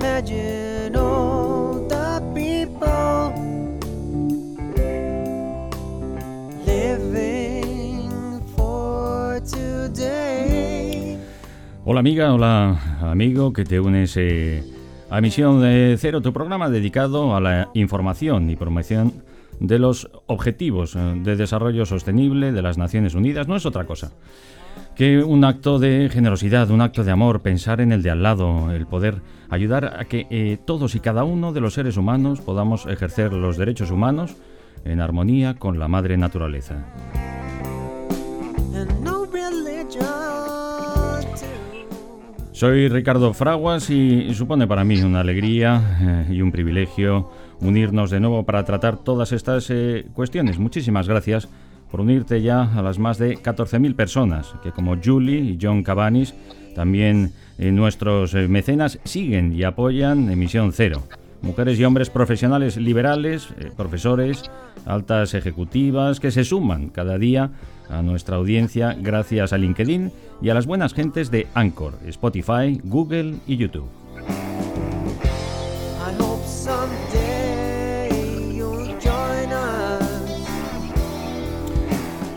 Imagine all the people living for today. Hola amiga, hola amigo que te unes eh, a Misión de Cero, tu programa dedicado a la información y promoción de los Objetivos eh, de Desarrollo Sostenible de las Naciones Unidas. No es otra cosa que un acto de generosidad, un acto de amor, pensar en el de al lado, el poder ayudar a que eh, todos y cada uno de los seres humanos podamos ejercer los derechos humanos en armonía con la madre naturaleza. Soy Ricardo Fraguas y supone para mí una alegría eh, y un privilegio unirnos de nuevo para tratar todas estas eh, cuestiones. Muchísimas gracias por unirte ya a las más de 14.000 personas que como Julie y John Cabanis, también eh, nuestros mecenas, siguen y apoyan Emisión Cero. Mujeres y hombres profesionales liberales, profesores, altas ejecutivas que se suman cada día a nuestra audiencia gracias a LinkedIn y a las buenas gentes de Anchor, Spotify, Google y YouTube.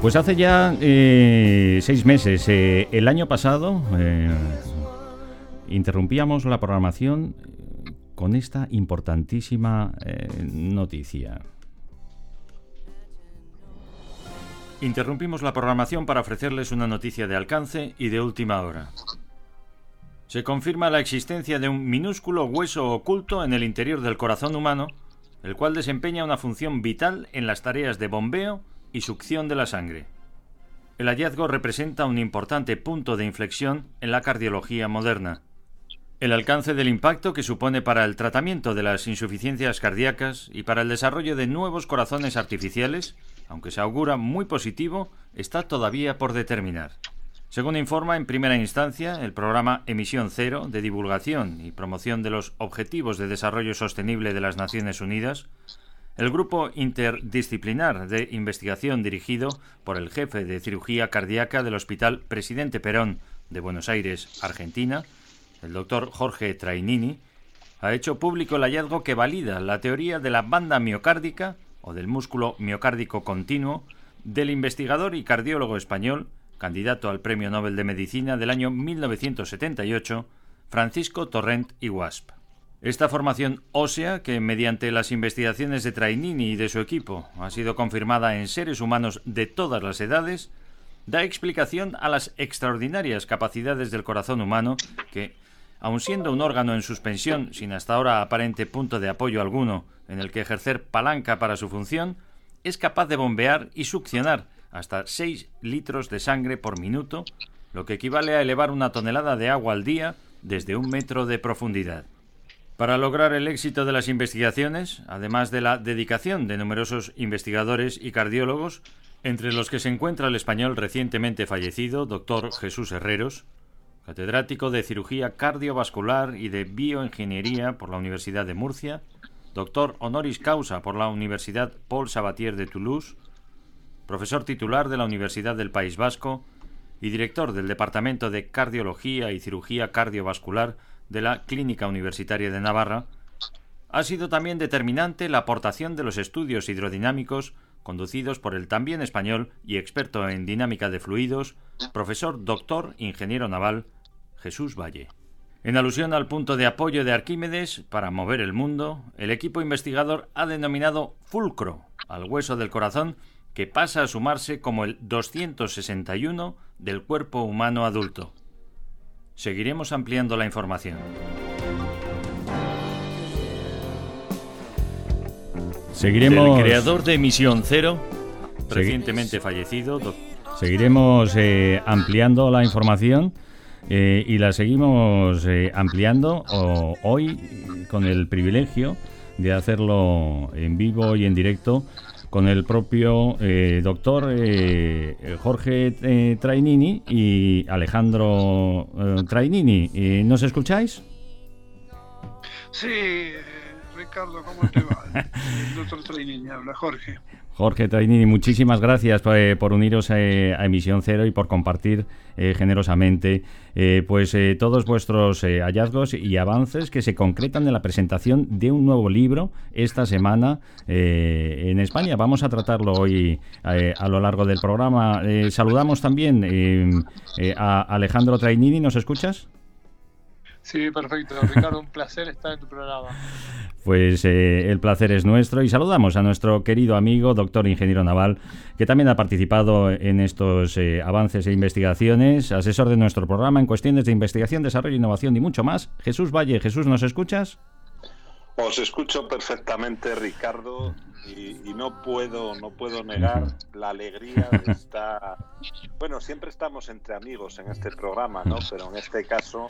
Pues hace ya eh, seis meses, eh, el año pasado, eh, interrumpíamos la programación con esta importantísima noticia. Interrumpimos la programación para ofrecerles una noticia de alcance y de última hora. Se confirma la existencia de un minúsculo hueso oculto en el interior del corazón humano, el cual desempeña una función vital en las tareas de bombeo y succión de la sangre. El hallazgo representa un importante punto de inflexión en la cardiología moderna. El alcance del impacto que supone para el tratamiento de las insuficiencias cardíacas y para el desarrollo de nuevos corazones artificiales aunque se augura muy positivo, está todavía por determinar. Según informa en primera instancia el programa Emisión Cero de divulgación y promoción de los Objetivos de Desarrollo Sostenible de las Naciones Unidas, el grupo interdisciplinar de investigación dirigido por el jefe de cirugía cardíaca del Hospital Presidente Perón de Buenos Aires, Argentina, el doctor Jorge Trainini, ha hecho público el hallazgo que valida la teoría de la banda miocárdica o del músculo miocárdico continuo del investigador y cardiólogo español, candidato al Premio Nobel de Medicina del año 1978, Francisco Torrent y Wasp. Esta formación ósea, que mediante las investigaciones de Trainini y de su equipo ha sido confirmada en seres humanos de todas las edades, da explicación a las extraordinarias capacidades del corazón humano que, aun siendo un órgano en suspensión sin hasta ahora aparente punto de apoyo alguno en el que ejercer palanca para su función, es capaz de bombear y succionar hasta 6 litros de sangre por minuto, lo que equivale a elevar una tonelada de agua al día desde un metro de profundidad. Para lograr el éxito de las investigaciones, además de la dedicación de numerosos investigadores y cardiólogos, entre los que se encuentra el español recientemente fallecido, doctor Jesús Herreros, catedrático de cirugía cardiovascular y de bioingeniería por la Universidad de Murcia, doctor honoris causa por la Universidad Paul Sabatier de Toulouse, profesor titular de la Universidad del País Vasco y director del Departamento de Cardiología y Cirugía Cardiovascular de la Clínica Universitaria de Navarra, ha sido también determinante la aportación de los estudios hidrodinámicos conducidos por el también español y experto en dinámica de fluidos, profesor doctor ingeniero naval Jesús Valle. En alusión al punto de apoyo de Arquímedes para mover el mundo, el equipo investigador ha denominado fulcro al hueso del corazón que pasa a sumarse como el 261 del cuerpo humano adulto. Seguiremos ampliando la información. Seguiremos. El creador de Misión Cero, recientemente fallecido. Seguiremos eh, ampliando la información eh, y la seguimos eh, ampliando hoy con el privilegio de hacerlo en vivo y en directo con el propio eh, doctor Jorge Trainini y Alejandro Trainini. ¿Nos escucháis? Sí, Ricardo, ¿cómo te va? El Jorge. Jorge Trainini, muchísimas gracias eh, por uniros eh, a, Emisión Cero y por compartir eh, generosamente pues todos vuestros hallazgos y avances que se concretan en la presentación de un nuevo libro esta semana en España. Vamos a tratarlo hoy a lo largo del programa. saludamos también a Alejandro Trainini, ¿nos escuchas? Sí, perfecto. Ricardo, un placer estar en tu programa. Pues eh, el placer es nuestro y saludamos a nuestro querido amigo, doctor ingeniero naval, que también ha participado en estos eh, avances e investigaciones, asesor de nuestro programa en cuestiones de investigación, desarrollo, innovación y mucho más. Jesús Valle, Jesús, ¿nos escuchas? Os escucho perfectamente, Ricardo, y, no puedo, no puedo negar la alegría de estar. Bueno, siempre estamos entre amigos en este programa, ¿no? Pero en este caso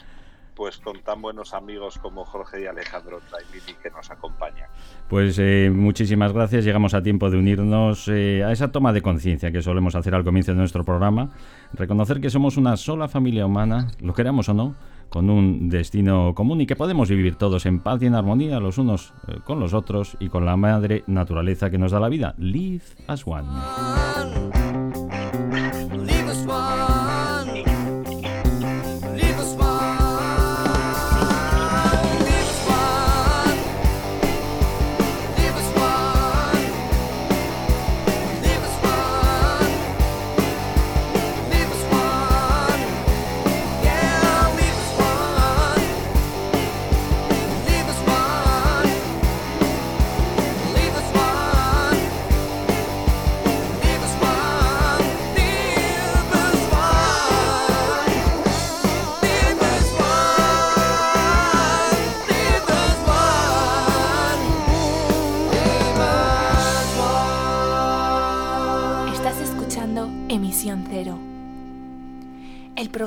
pues con tan buenos amigos como Jorge y Alejandro Traimini que nos acompañan. Pues eh, muchísimas gracias. Llegamos a tiempo de unirnos eh, a esa toma de conciencia que solemos hacer al comienzo de nuestro programa. Reconocer que somos una sola familia humana, lo queramos o no, con un destino común y que podemos vivir todos en paz y en armonía los unos eh, con los otros y con la madre naturaleza que nos da la vida. Live as one.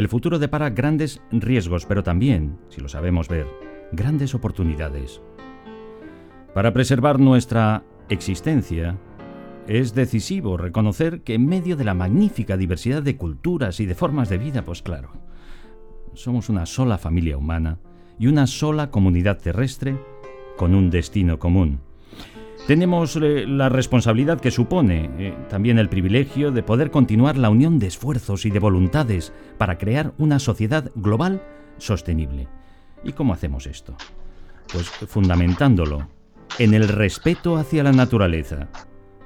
el futuro depara grandes riesgos, pero también, si lo sabemos ver, grandes oportunidades. Para preservar nuestra existencia, es decisivo reconocer que en medio de la magnífica diversidad de culturas y de formas de vida, pues claro, somos una sola familia humana y una sola comunidad terrestre con un destino común. Tenemos eh, la responsabilidad que supone eh, también el privilegio de poder continuar la unión de esfuerzos y de voluntades para crear una sociedad global sostenible. ¿Y cómo hacemos esto? Pues fundamentándolo en el respeto hacia la naturaleza,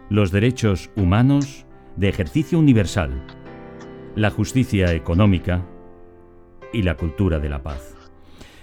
los derechos humanos de ejercicio universal, la justicia económica y la cultura de la paz.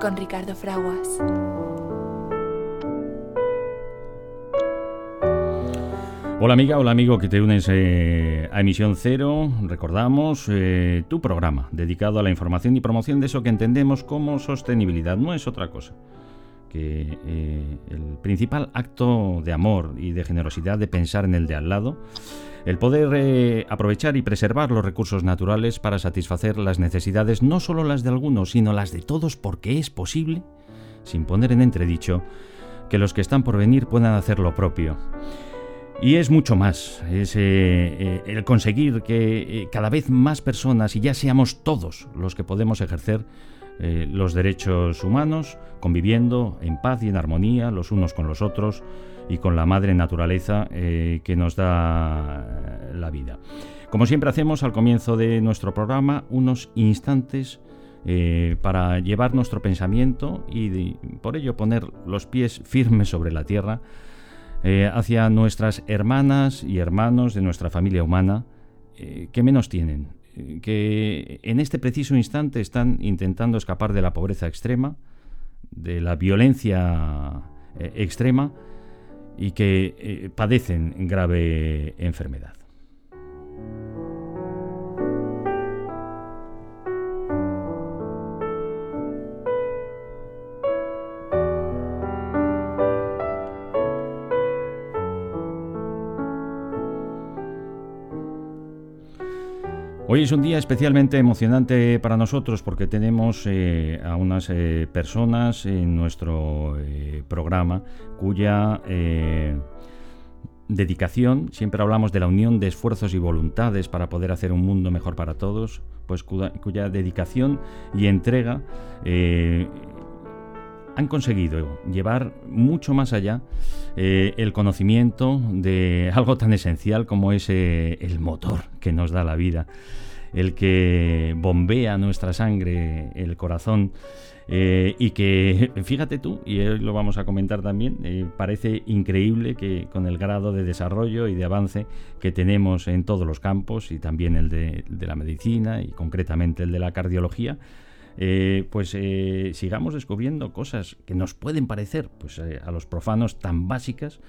con Ricardo Fraguas. Hola amiga, hola amigo que te unes eh, a Emisión Cero. Recordamos eh, tu programa dedicado a la información y promoción de eso que entendemos como sostenibilidad. No es otra cosa que eh, el principal acto de amor y de generosidad de pensar en el de al lado el poder eh, aprovechar y preservar los recursos naturales para satisfacer las necesidades no solo las de algunos, sino las de todos porque es posible, sin poner en entredicho, que los que están por venir puedan hacer lo propio. Y es mucho más, es eh, el conseguir que cada vez más personas, y ya seamos todos los que podemos ejercer los derechos humanos, conviviendo en paz y en armonía los unos con los otros y con la madre naturaleza que nos da la vida. Como siempre hacemos al comienzo de nuestro programa, unos instantes eh, para llevar nuestro pensamiento y por ello poner los pies firmes sobre la tierra eh, hacia nuestras hermanas y hermanos de nuestra familia humana eh, que menos tienen, que en este preciso instante están intentando escapar de la pobreza extrema, de la violencia extrema y que padecen grave enfermedad. Hoy es un día especialmente emocionante para nosotros porque tenemos eh, a unas eh, personas en nuestro eh, programa cuya dedicación, siempre hablamos de la unión de esfuerzos y voluntades para poder hacer un mundo mejor para todos, pues cuya dedicación y entrega han conseguido llevar mucho más allá el conocimiento de algo tan esencial como es el motor que nos da la vida el que bombea nuestra sangre, el corazón, eh, y que, fíjate tú, y hoy lo vamos a comentar también, eh, parece increíble que con el grado de desarrollo y de avance que tenemos en todos los campos, y también el de, la medicina, y concretamente el de la cardiología, eh, pues sigamos descubriendo cosas que nos pueden parecer pues, a los profanos tan básicas,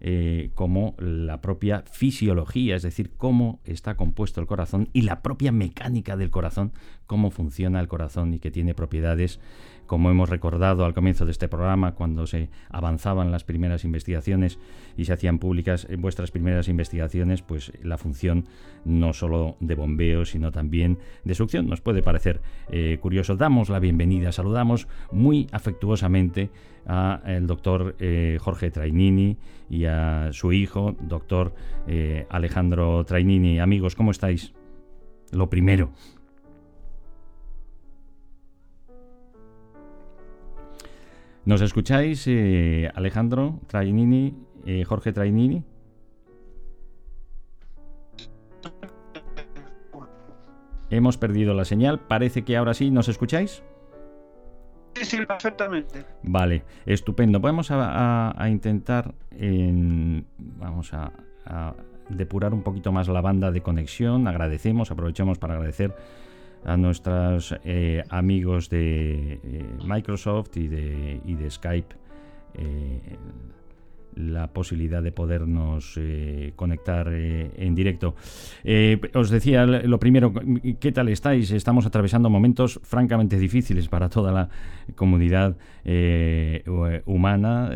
eh, como la propia fisiología, es decir, cómo está compuesto el corazón y la propia mecánica del corazón, cómo funciona el corazón y que tiene propiedades como hemos recordado al comienzo de este programa, cuando se avanzaban las primeras investigaciones y se hacían públicas vuestras primeras investigaciones, pues la función no solo de bombeo, sino también de succión. Nos puede parecer eh, curioso. Damos la bienvenida, saludamos muy afectuosamente al doctor eh, Jorge Trainini y a su hijo, doctor eh, Alejandro Trainini. Amigos, ¿cómo estáis? Lo primero. ¿Nos escucháis, eh, Alejandro Trainini, eh, Jorge Trainini? Hemos perdido la señal. Parece que ahora sí. ¿Nos escucháis? Sí, sí, perfectamente. Vale, estupendo. Vamos a, intentar, vamos a, depurar un poquito más la banda de conexión. Agradecemos, aprovechamos para agradecer a nuestros eh, amigos de eh, Microsoft y de, y de Skype eh, la posibilidad de podernos eh, conectar eh, en directo. Eh, os decía lo primero, ¿qué tal estáis? Estamos atravesando momentos francamente difíciles para toda la comunidad humana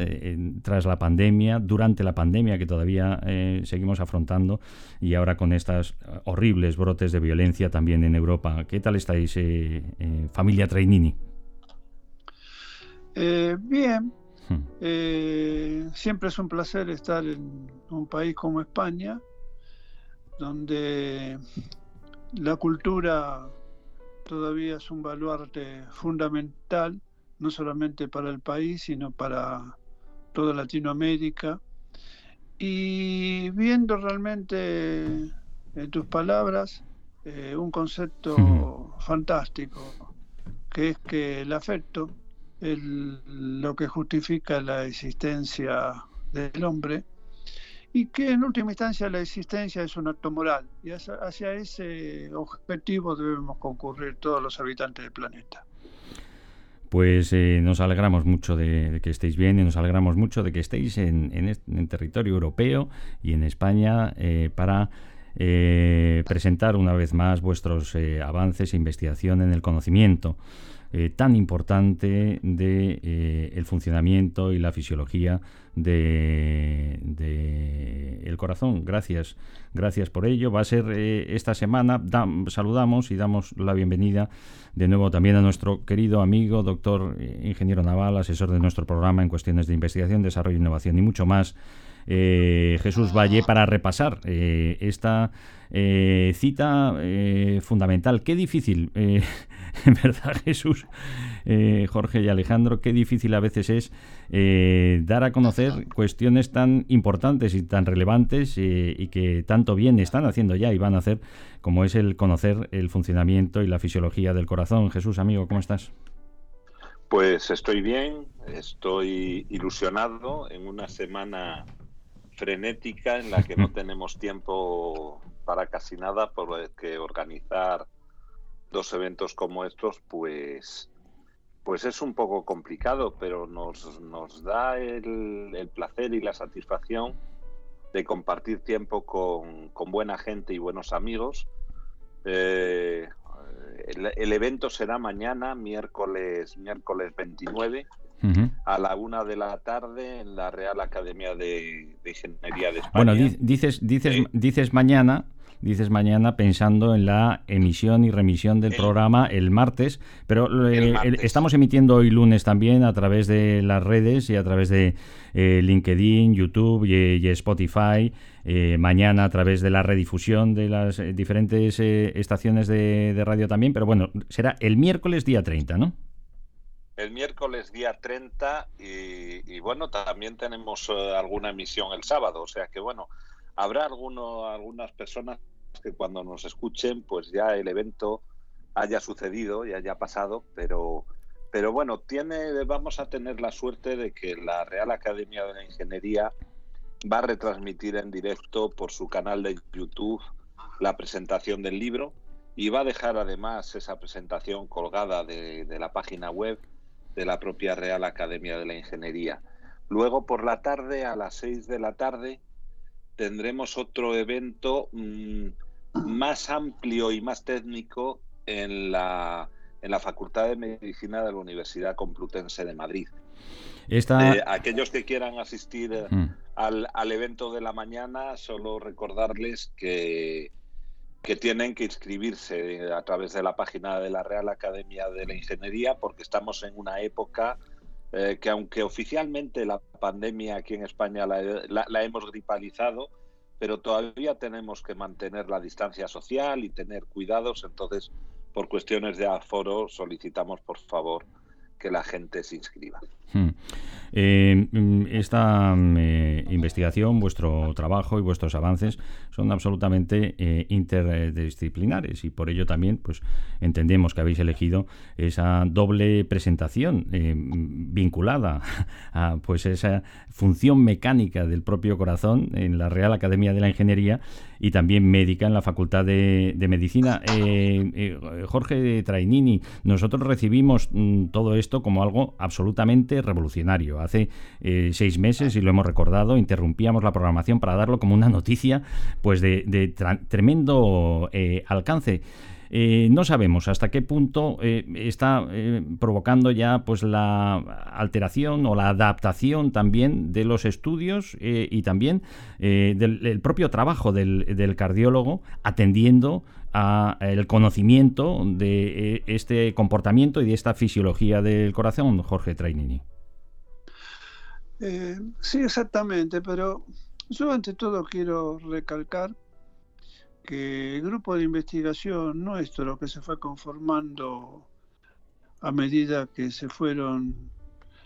tras la pandemia, durante la pandemia que todavía seguimos afrontando y ahora con estas horribles brotes de violencia también en Europa. ¿Qué tal estáis, familia Trainini? bien. Eh, siempre es un placer estar en un país como España, donde la cultura todavía es un baluarte fundamental, no solamente para el país, sino para toda Latinoamérica. Y viendo realmente en tus palabras eh, un concepto hmm. fantástico, que es que el afecto lo que justifica la existencia del hombre y que en última instancia la existencia es un acto moral y hacia, ese objetivo debemos concurrir todos los habitantes del planeta. Pues eh, nos alegramos mucho de, que estéis bien y nos alegramos mucho de que estéis en, en, territorio europeo y en España eh, para eh, presentar una vez más vuestros avances e investigación en el conocimiento. Eh, tan importante de eh, el funcionamiento y la fisiología de, el corazón. Gracias, gracias por ello. Va a ser eh, esta semana. saludamos y damos la bienvenida de nuevo también a nuestro querido amigo, doctor ingeniero naval, asesor de nuestro programa en cuestiones de investigación, desarrollo, innovación y mucho más. Jesús Valle para repasar esta cita fundamental. Qué difícil, en verdad, Jesús, Jorge y Alejandro, qué difícil a veces es dar a conocer cuestiones tan importantes y tan relevantes y que tanto bien están haciendo ya y van a hacer, como es el conocer el funcionamiento y la fisiología del corazón. Jesús, amigo, ¿cómo estás? Pues estoy bien, estoy ilusionado en una semana frenética en la que no tenemos tiempo para casi nada, porque organizar dos eventos como estos, pues, pues es un poco complicado, pero nos, nos da el, el placer y la satisfacción de compartir tiempo con, con buena gente y buenos amigos. Eh, el, evento será mañana, miércoles, miércoles 29, a la una de la tarde en la Real Academia de, Ingeniería de España. Bueno, dices, dices, dices mañana, dices mañana pensando en la emisión y remisión del programa el martes, pero eh, estamos emitiendo hoy lunes también a través de las redes y a través de eh, LinkedIn, YouTube y, Spotify, eh, mañana a través de la redifusión de las diferentes estaciones de, radio también, pero bueno, será el miércoles día 30, ¿no? El miércoles día 30 y, bueno, también tenemos alguna emisión el sábado, o sea que bueno, habrá alguno, algunas personas que cuando nos escuchen, pues ya el evento haya sucedido y haya pasado, pero, pero bueno, tiene, vamos a tener la suerte de que la Real Academia de la Ingeniería va a retransmitir en directo por su canal de YouTube la presentación del libro y va a dejar además esa presentación colgada de la página web de la propia Real Academia de la Ingeniería. Luego por la tarde, a las 6 de la tarde, tendremos otro evento mm, más amplio y más técnico en la, en la Facultad de Medicina de la Universidad Complutense de Madrid. Esta... Eh, aquellos que quieran asistir mm. al, al, evento de la mañana, solo recordarles que, que tienen que inscribirse a través de la página de la Real Academia de la Ingeniería, porque estamos en una época eh, que aunque oficialmente la pandemia aquí en España la, hemos gripalizado, pero todavía tenemos que mantener la distancia social y tener cuidados, entonces por cuestiones de aforo solicitamos por favor que la gente se inscriba. Hmm. Eh, mm, esta mm, eh, investigación, vuestro trabajo y vuestros avances son absolutamente eh, interdisciplinares y por ello también pues entendemos que habéis elegido esa doble presentación vinculada a pues esa función mecánica del propio corazón en la Real Academia de la Ingeniería y también médica en la Facultad de, Medicina. Jorge Trainini, nosotros recibimos mm, todo esto como algo absolutamente revolucionario. Hace eh, seis meses, y lo hemos recordado, interrumpíamos la programación para darlo como una noticia pues de, tremendo eh, alcance. Eh, no sabemos hasta qué punto está provocando ya pues la alteración o la adaptación también de los estudios y también del propio trabajo del, del cardiólogo atendiendo a el conocimiento de este comportamiento y de esta fisiología del corazón, Jorge Trainini. Eh, sí, exactamente, pero yo ante todo quiero recalcar que el grupo de investigación nuestro que se fue conformando a medida que se fueron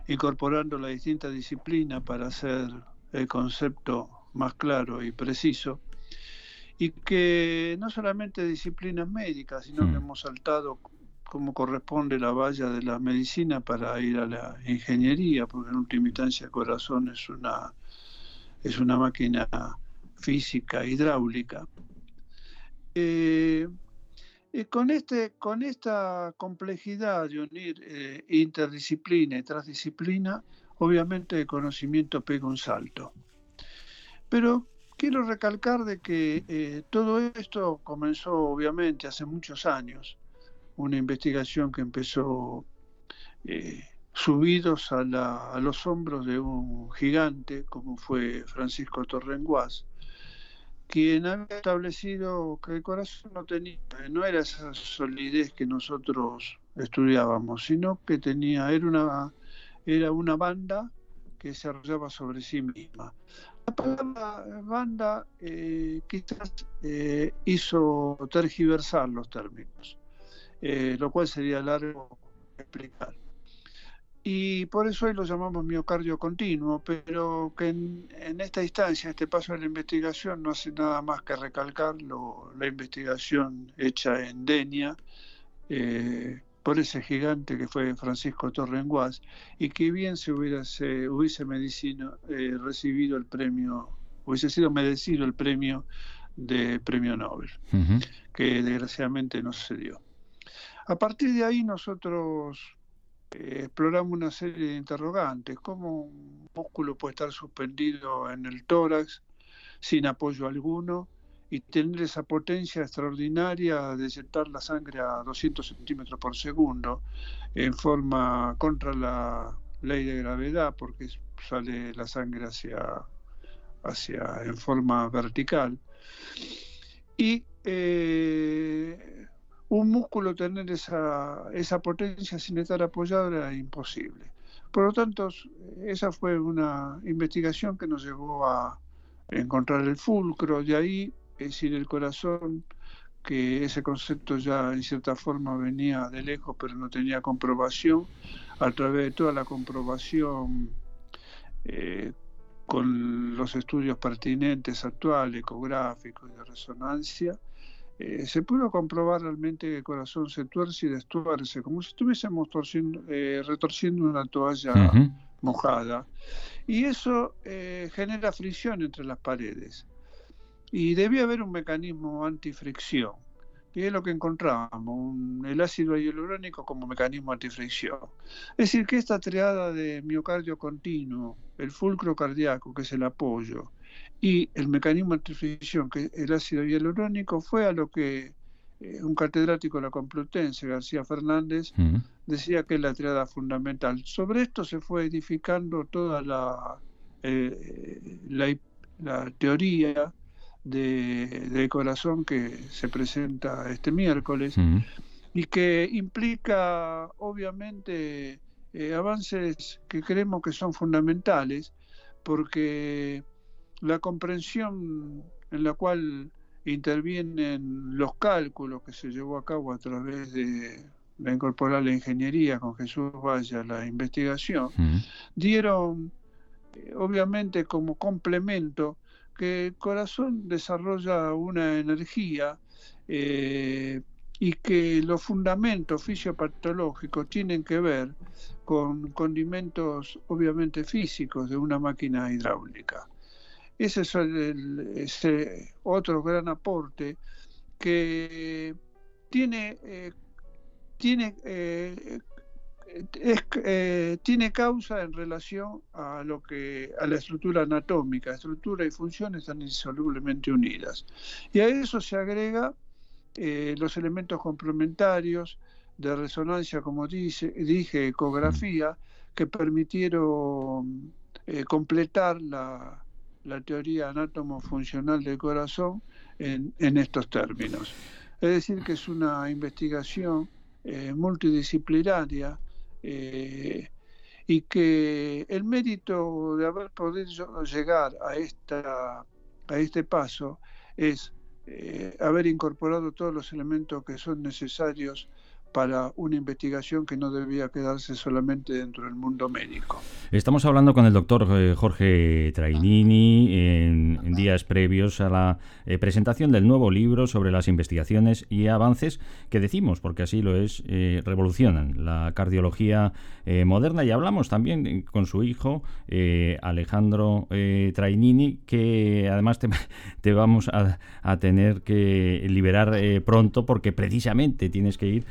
incorporando las distintas disciplinas para hacer el concepto más claro y preciso, y que no solamente disciplinas médicas, sino que hmm. hemos saltado como corresponde la valla de la medicina para ir a la ingeniería, porque en última instancia el corazón es una, es una máquina física, hidráulica. Eh, con, este, con esta complejidad de unir eh, interdisciplina y transdisciplina, obviamente el conocimiento pega un salto. Pero quiero recalcar de que eh, todo esto comenzó obviamente hace muchos años una investigación que empezó eh, subidos a, los hombros de un gigante como fue Francisco Torrenguas, quien había establecido que el corazón no tenía, no era esa solidez que nosotros estudiábamos, sino que tenía, era una, era una banda que se arrollaba sobre sí misma. palabra banda eh, quizás eh, hizo tergiversar los términos, eh, lo cual sería largo explicar. Y por eso hoy lo llamamos miocardio continuo, pero que en, esta instancia, este paso de la investigación, no hace nada más que recalcar la investigación hecha en Denia, por ese gigante que fue Francisco Torrenguas y que bien se hubiese, hubiese medicino, eh, recibido el premio, hubiese sido merecido el premio de premio Nobel, que desgraciadamente no sucedió. A partir de ahí nosotros eh, exploramos una serie de interrogantes, cómo un músculo puede estar suspendido en el tórax sin apoyo alguno, y tener esa potencia extraordinaria de inyectar la sangre a 200 centímetros por segundo en forma contra la ley de gravedad porque sale la sangre hacia, hacia en forma vertical. Y eh, un músculo tener esa, esa potencia sin estar apoyado era imposible. Por lo tanto, esa fue una investigación que nos llevó a encontrar el fulcro, de ahí es decir, el corazón, que ese concepto ya en cierta forma venía de lejos, pero no tenía comprobación, a través de toda la comprobación eh, con los estudios pertinentes actuales, ecográficos y de resonancia, eh, se pudo comprobar realmente que el corazón se tuerce y destuerce, como si estuviésemos eh, retorciendo una toalla mojada. Y eso genera fricción entre las paredes. Y debía haber un mecanismo antifricción, que es lo que encontramos, el ácido hialurónico como mecanismo antifricción. Es decir, que esta triada de miocardio continuo, el fulcro cardíaco, que es el apoyo, y el mecanismo antifricción, que es el ácido hialurónico, fue a lo que eh, un catedrático de la Complutense, García Fernández, decía que es la triada fundamental. Sobre esto se fue edificando toda la, eh, la teoría de, corazón que se presenta este miércoles y que implica obviamente eh, avances que creemos que son fundamentales porque la comprensión en la cual intervienen los cálculos que se llevó a cabo a través de la incorporar la ingeniería con Jesús Vaya, la investigación, dieron eh, obviamente como complemento que el corazón desarrolla una energía eh, y que los fundamentos fisiopatológicos tienen que ver con condimentos obviamente físicos de una máquina hidráulica. Ese es ese otro gran aporte que tiene, eh, tiene eh, eh, tiene causa en relación a lo que a la estructura anatómica, estructura y función están insolublemente unidas. Y a eso se agrega eh, los elementos complementarios de resonancia, como dice, dije, ecografía, que permitieron completar la, teoría anátomo-funcional del corazón en, estos términos. Es decir, que es una investigación multidisciplinaria eh, y que el mérito de haber podido llegar a, esta, a este paso es eh, haber incorporado todos los elementos que son necesarios para una investigación que no debía quedarse solamente dentro del mundo médico. Estamos hablando con el doctor eh, Jorge Trainini en, días previos a la eh, presentación del nuevo libro sobre las investigaciones y avances que decimos, porque así lo es, eh, revolucionan la cardiología moderna. Y hablamos también con su hijo, Alejandro Trainini, que además te, vamos a, a, tener que liberar pronto porque precisamente tienes que ir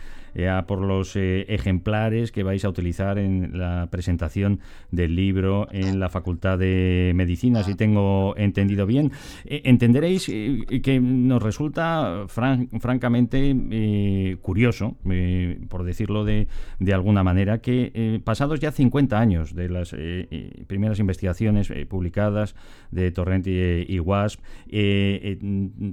por los eh, ejemplares que vais a utilizar en la presentación del libro en la Facultad de Medicina, si tengo entendido bien. Eh, entenderéis eh, que nos resulta francamente curioso, por decirlo de, de, alguna manera, que pasados ya 50 años de las primeras investigaciones publicadas de Torrent y, WASP,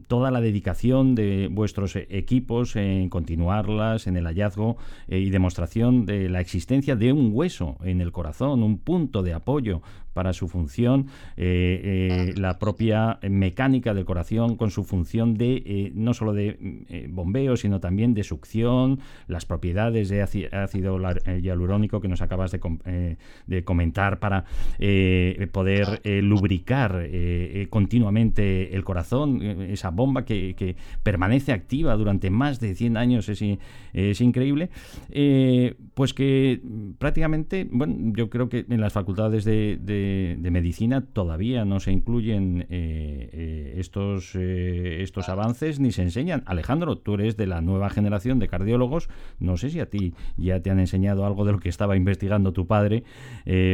toda la dedicación de vuestros equipos en continuarlas, en el hallazgo eh, y demostración de la existencia de un hueso en el corazón, un punto de apoyo para su función, eh, la propia mecánica del corazón con su función de no solo de bombeo, sino también de succión, las propiedades de ácido hialurónico que nos acabas de, comentar para poder lubricar continuamente el corazón, esa bomba que, permanece activa durante más de 100 años, es, increíble, pues que prácticamente, bueno, yo creo que en las facultades de, de, medicina todavía no se incluyen eh, eh, estos, eh, estos avances ni se enseñan. Alejandro, tú eres de la nueva generación de cardiólogos. No sé si a ti ya te han enseñado algo de lo que estaba investigando tu padre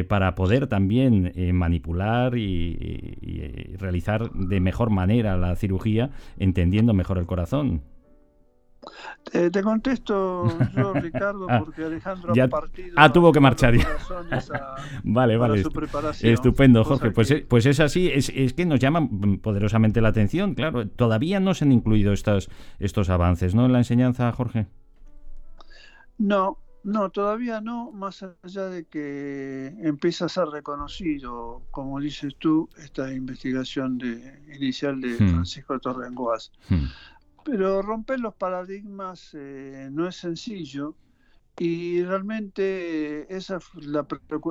para poder también manipular y realizar de mejor manera la cirugía, entendiendo mejor el corazón. Eh, te contesto yo, Ricardo, ah, porque Alejandro ha partido. Ah, tuvo que marchar ya. vale, vale. Estupendo, Jorge. Pues, pues es así, es, es, que nos llama poderosamente la atención, claro. Todavía no se han incluido estos, estos avances, ¿no? En la enseñanza, Jorge. No, no, todavía no, más allá de que empieza a ser reconocido, como dices tú, esta investigación de, inicial de hmm. Francisco. Hmm. Pero romper los paradigmas eh, no es sencillo. Y realmente esa es la,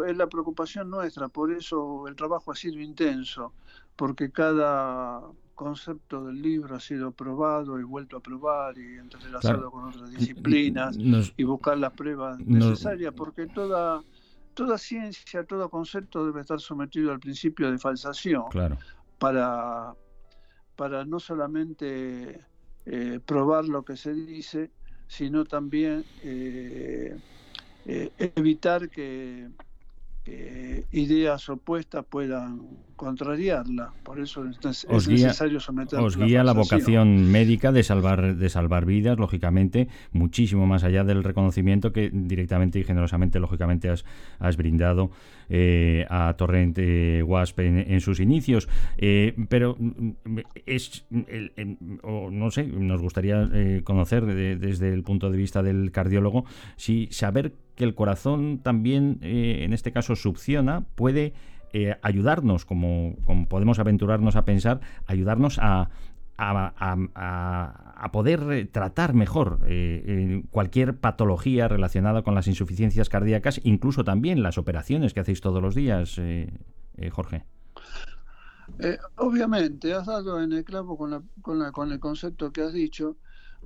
es la preocupación nuestra, por eso el trabajo ha sido intenso, porque cada concepto del libro ha sido probado y vuelto a probar y entrelazado con otras disciplinas y buscar las pruebas necesarias, porque toda, toda ciencia, todo concepto debe estar sometido al principio de falsación para, para no solamente eh, probar lo que se dice, sino también eh, eh, evitar que ideas opuestas puedan contrariarla. Por eso es, necesario someterla Os guía la, vocación médica de salvar, de salvar vidas, lógicamente, muchísimo más allá del reconocimiento que directamente y generosamente, lógicamente, has, has brindado eh, a Torrente Wasp en, sus inicios. Eh, pero mm, es, o no sé, nos gustaría eh, conocer desde el punto de vista del cardiólogo si saber que el corazón también, en este caso, succiona, puede eh, ayudarnos, como, podemos aventurarnos a pensar, ayudarnos a, poder eh, tratar mejor eh, cualquier patología relacionada con las insuficiencias cardíacas, incluso también las operaciones que hacéis todos los días, Jorge. obviamente, has dado en el clavo con, con, con el concepto que has dicho,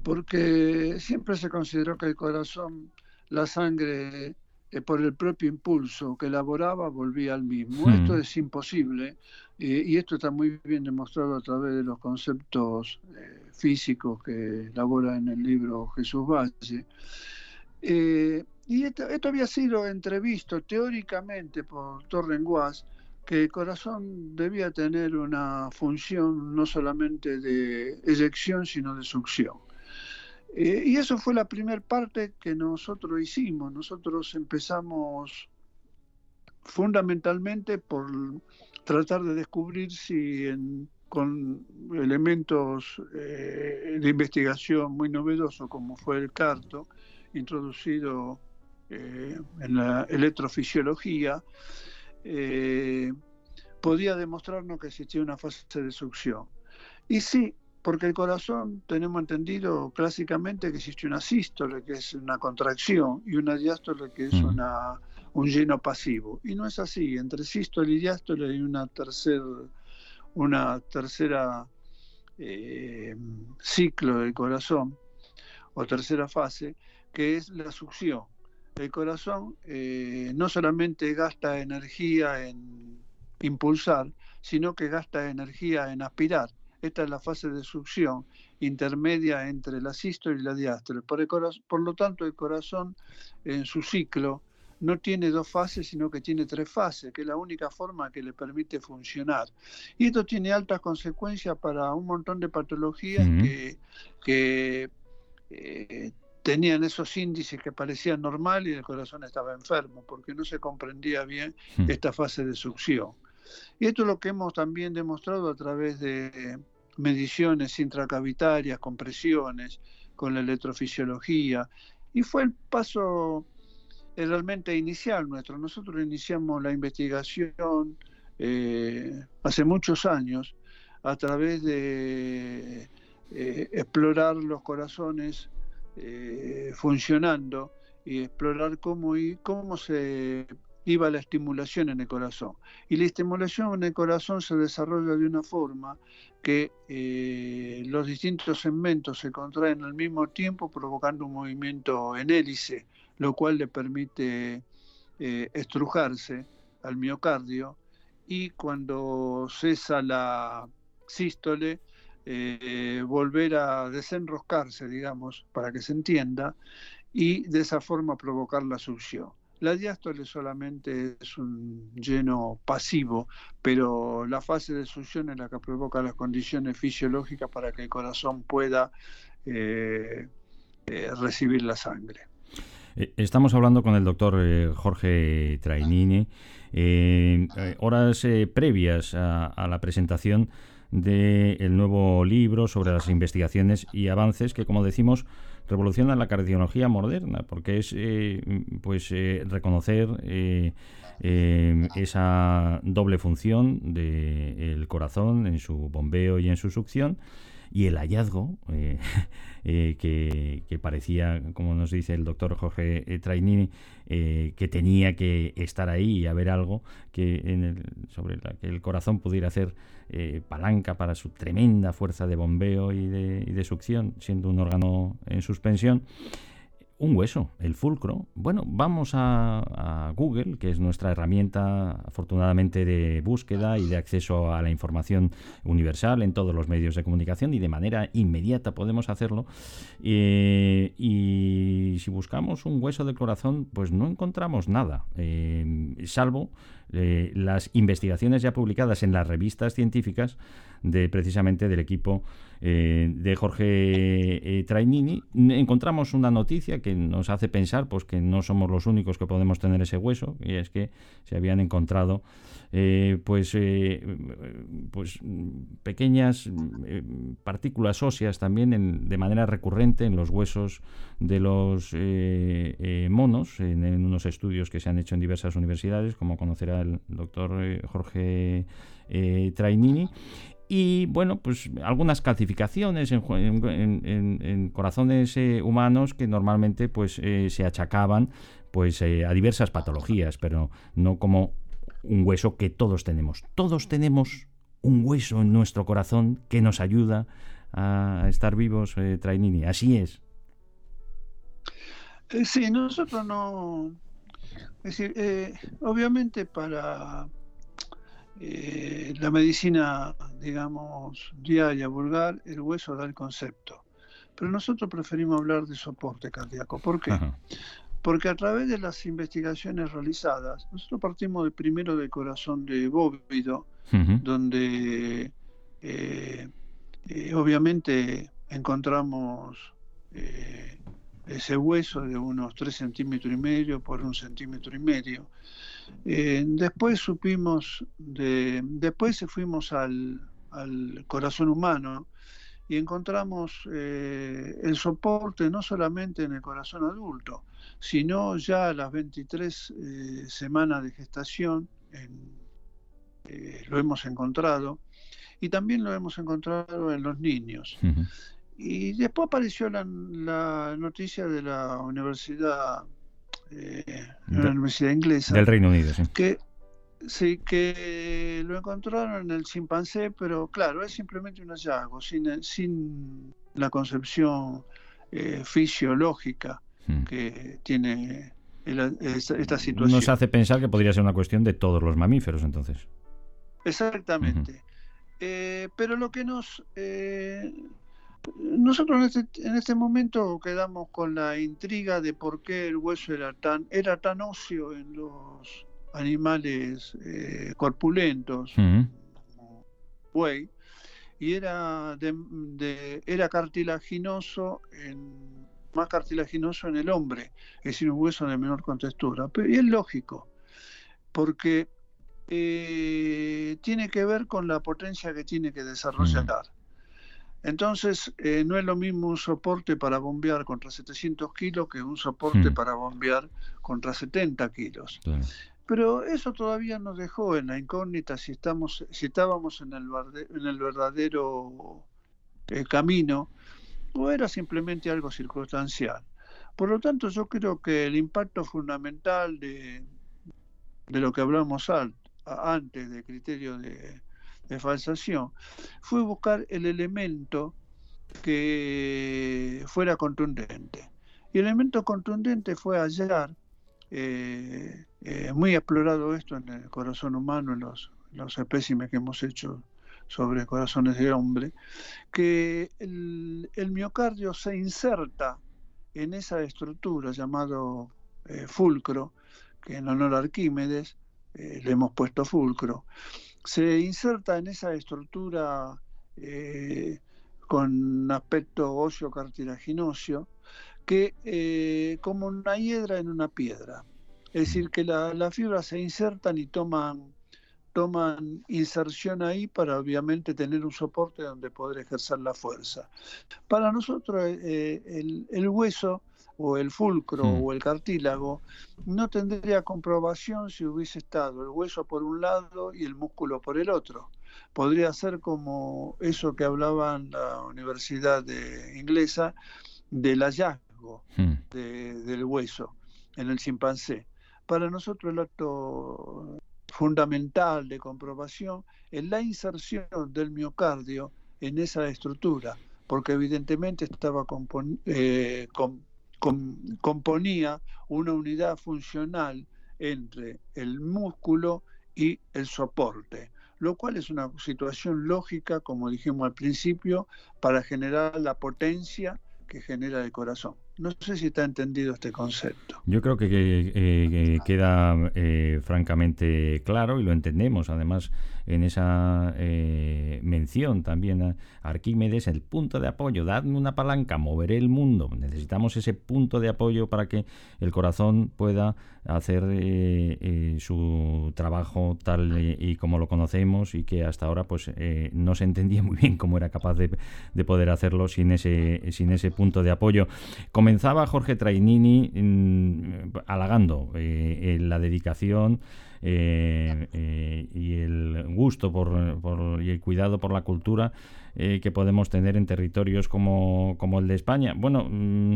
porque siempre se consideró que el corazón, la sangre eh, por el propio impulso que elaboraba volvía al mismo. Hmm. Esto es imposible eh, y esto está muy bien demostrado a través de los conceptos eh, físicos que elabora en el libro Jesús Valle. y esto, había sido entrevisto teóricamente por Torrenguas que el corazón debía tener una función no solamente de eyección, sino de succión. Eh, y eso fue la primera parte que nosotros hicimos. Nosotros empezamos fundamentalmente por tratar de descubrir si con elementos eh, de investigación muy novedosos como fue el carto, introducido eh, en la electrofisiología, podía demostrarnos que existía una fase de succión. Y sí, porque el corazón, tenemos entendido clásicamente que existe una sístole, que es una contracción, y una diástole, que es mm. una, un lleno pasivo. Y no es así. Entre sístole y diástole hay una, tercer, una tercera eh, ciclo del corazón, o tercera fase, que es la succión. El corazón eh, no solamente gasta energía en impulsar, sino que gasta energía en aspirar. Esta es la fase de succión intermedia entre la sístole y la diástole. Por, por lo tanto, el corazón en su ciclo no tiene dos fases, sino que tiene tres fases, que es la única forma que le permite funcionar. Y esto tiene altas consecuencias para un montón de patologías que, eh, tenían esos índices que parecían normales y el corazón estaba enfermo, porque no se comprendía bien esta fase de succión. Y esto es lo que hemos también demostrado a través de mediciones intracavitarias, compresiones, con la electrofisiología. Y fue el paso realmente inicial nuestro. Nosotros iniciamos la investigación eh, hace muchos años a través de eh, explorar los corazones funcionando y explorar cómo, y cómo se iba la estimulación en el corazón. Y la estimulación en el corazón se desarrolla de una forma que eh, los distintos segmentos se contraen al mismo tiempo provocando un movimiento en hélice, lo cual le permite eh, estrujarse al miocardio y cuando cesa la sístole, eh, volver a desenroscarse, digamos, para que se entienda, y de esa forma provocar la succión. La diástole solamente es un lleno pasivo, pero la fase de succión es la que provoca las condiciones fisiológicas para que el corazón pueda eh, eh, recibir la sangre. Eh, estamos hablando con el doctor Jorge Trainini. horas previas a, la presentación del nuevo libro sobre las investigaciones y avances que, como decimos, revoluciona la cardiología moderna, porque es eh, pues eh, reconocer eh, esa doble función del corazón en su bombeo y en su succión y el hallazgo que, parecía, como nos dice el doctor Jorge Trainini, que tenía que estar ahí y haber algo que en el, sobre la que el corazón pudiera hacer eh, palanca para su tremenda fuerza de bombeo y de, succión, siendo un órgano en suspensión un hueso, el fulcro. Bueno, vamos a, Google, que es nuestra herramienta afortunadamente de búsqueda y de acceso a la información universal en todos los medios de comunicación y de manera inmediata podemos hacerlo. Eh, y si buscamos un hueso del corazón, pues no encontramos nada, eh, salvo eh, las investigaciones ya publicadas en las revistas científicas de precisamente del equipo eh, de Jorge eh, Trainini, encontramos una noticia que nos hace pensar pues que no somos los únicos que podemos tener ese hueso, y es que se habían encontrado pues, pues pequeñas partículas óseas también de manera recurrente en los huesos de los monos, en, en, unos estudios que se han hecho en diversas universidades, como conocerá el doctor eh, Jorge eh, Trainini. Y bueno, pues algunas calcificaciones en, corazones eh, humanos que normalmente pues se achacaban pues a diversas patologías, pero no como un hueso que todos tenemos. Todos tenemos un hueso en nuestro corazón que nos ayuda a estar vivos, Trainini. Así es. Sí, nosotros no, es decir, eh, obviamente para eh, la medicina, digamos, diaria, vulgar, el hueso da el concepto. Pero nosotros preferimos hablar de soporte cardíaco. ¿Por qué? Porque a través de las investigaciones realizadas, nosotros partimos de primero del corazón de bóvido, donde eh, obviamente encontramos ese hueso de unos 3 centímetros y medio por un centímetro y medio. Eh, después supimos, de, después fuimos al, al corazón humano y encontramos eh, el soporte no solamente en el corazón adulto, sino ya a las 23 eh, semanas de gestación, lo hemos encontrado, y también lo hemos encontrado en los niños. Y después apareció la, noticia de la universidad, eh, la universidad inglesa. Del Reino Unido, sí. Que, sí, que lo encontraron en el chimpancé, pero claro, es simplemente un hallazgo, sin, sin la concepción eh, fisiológica hmm. que tiene esta, situación. Nos hace pensar que podría ser una cuestión de todos los mamíferos, entonces. Exactamente. Eh, pero lo que nos nosotros en este, en este momento quedamos con la intriga de por qué el hueso era tan, era tan óseo en los animales eh, corpulentos, como buey, y era, de, era cartilaginoso en, más cartilaginoso en el hombre, es decir, un hueso de menor contextura. Pero, y es lógico, porque eh, tiene que ver con la potencia que tiene que desarrollar. Entonces, eh, no es lo mismo un soporte para bombear contra 700 kilos que un soporte hmm. para bombear contra 70 kilos. Pero eso todavía nos dejó en la incógnita si, estamos, si estábamos en el, en el verdadero eh, camino o era simplemente algo circunstancial. Por lo tanto, yo creo que el impacto fundamental de, de lo que hablamos antes de criterio de, de falsación fue buscar el elemento que fuera contundente. Y el elemento contundente fue hallar, eh, eh, muy explorado esto en el corazón humano, en los, los espécimes que hemos hecho sobre corazones de hombre, que el, miocardio se inserta en esa estructura llamado eh, fulcro, que en honor a Arquímedes le hemos puesto fulcro, se inserta en esa estructura con aspecto óseo cartilaginoso, que eh, como una hiedra en una piedra. Es decir, que las fibras se insertan y toman, toman inserción ahí para obviamente tener un soporte donde poder ejercer la fuerza. Para nosotros eh, el, hueso o el fulcro hmm. o el cartílago no tendría comprobación si hubiese estado el hueso por un lado y el músculo por el otro podría ser como eso que hablaban la Universidad de Inglesa del hallazgo hmm. del hueso en el chimpancé. Para nosotros el acto fundamental de comprobación es la inserción del miocardio en esa estructura, porque evidentemente estaba eh, componía una unidad funcional entre el músculo y el soporte lo cual es una situación lógica, como dijimos al principio, para generar la potencia que genera el corazón. No sé si está entendido este concepto. Yo creo que, eh, queda eh, francamente claro y lo entendemos. Además, en esa eh, mención también a Arquímedes, el punto de apoyo, dadme una palanca, moveré el mundo. Necesitamos ese punto de apoyo para que el corazón pueda hacer su trabajo tal y como lo conocemos y que hasta ahora pues no se entendía muy bien cómo era capaz de, de poder hacerlo sin ese, sin ese punto de apoyo comenzaba Jorge Trainini mm, halagando eh, la dedicación eh, eh, y el gusto por, y el cuidado por la cultura que podemos tener en territorios como, como el de España. Bueno, mm,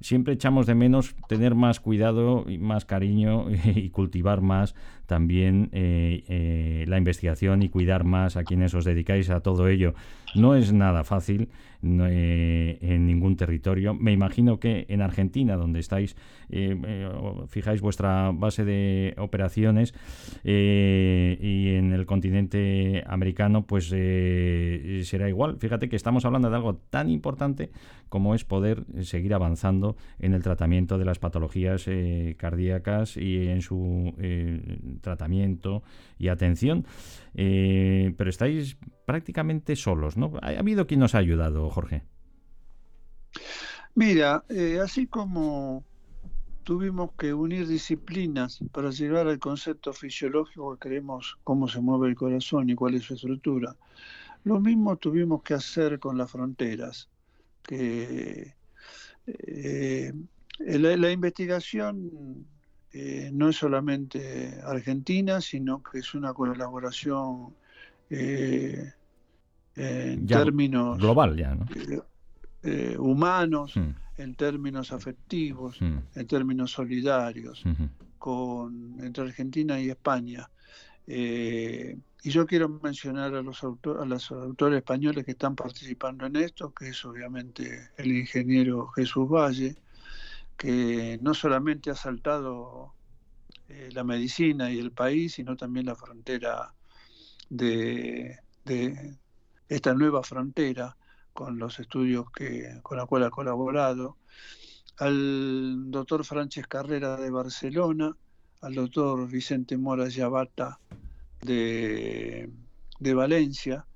siempre echamos de menos tener más cuidado y más cariño y cultivar más también la investigación y cuidar más a quienes os dedicáis a todo ello. No es nada fácil eh, en ningún territorio. Me imagino que en Argentina, donde estáis, eh, eh, fijáis vuestra base de operaciones y en el continente americano, pues será igual. Fíjate que estamos hablando de algo tan importante como es poder seguir avanzando en el tratamiento de las patologías cardíacas y en su tratamiento y atención. pero estáis prácticamente solos, ¿no? Ha habido quien nos ha ayudado, Jorge. Mira, eh, así como tuvimos que unir disciplinas para llegar al concepto fisiológico que creemos cómo se mueve el corazón y cuál es su estructura, lo mismo tuvimos que hacer con las fronteras, que eh, la, investigación eh, no es solamente argentina, sino que es una colaboración en términos global ya, eh, eh, humanos, mm. en términos afectivos, mm. en términos solidarios, con, entre Argentina y España. Eh, y yo quiero mencionar a los, a los autores españoles que están participando en esto, que es obviamente el ingeniero Jesús Valle, que no solamente ha saltado la medicina y el país, sino también la frontera de, esta nueva frontera con los estudios que, con la cual ha colaborado, al doctor Frances Carrera de Barcelona, al doctor Vicente Mora Yabata de, de Valencia,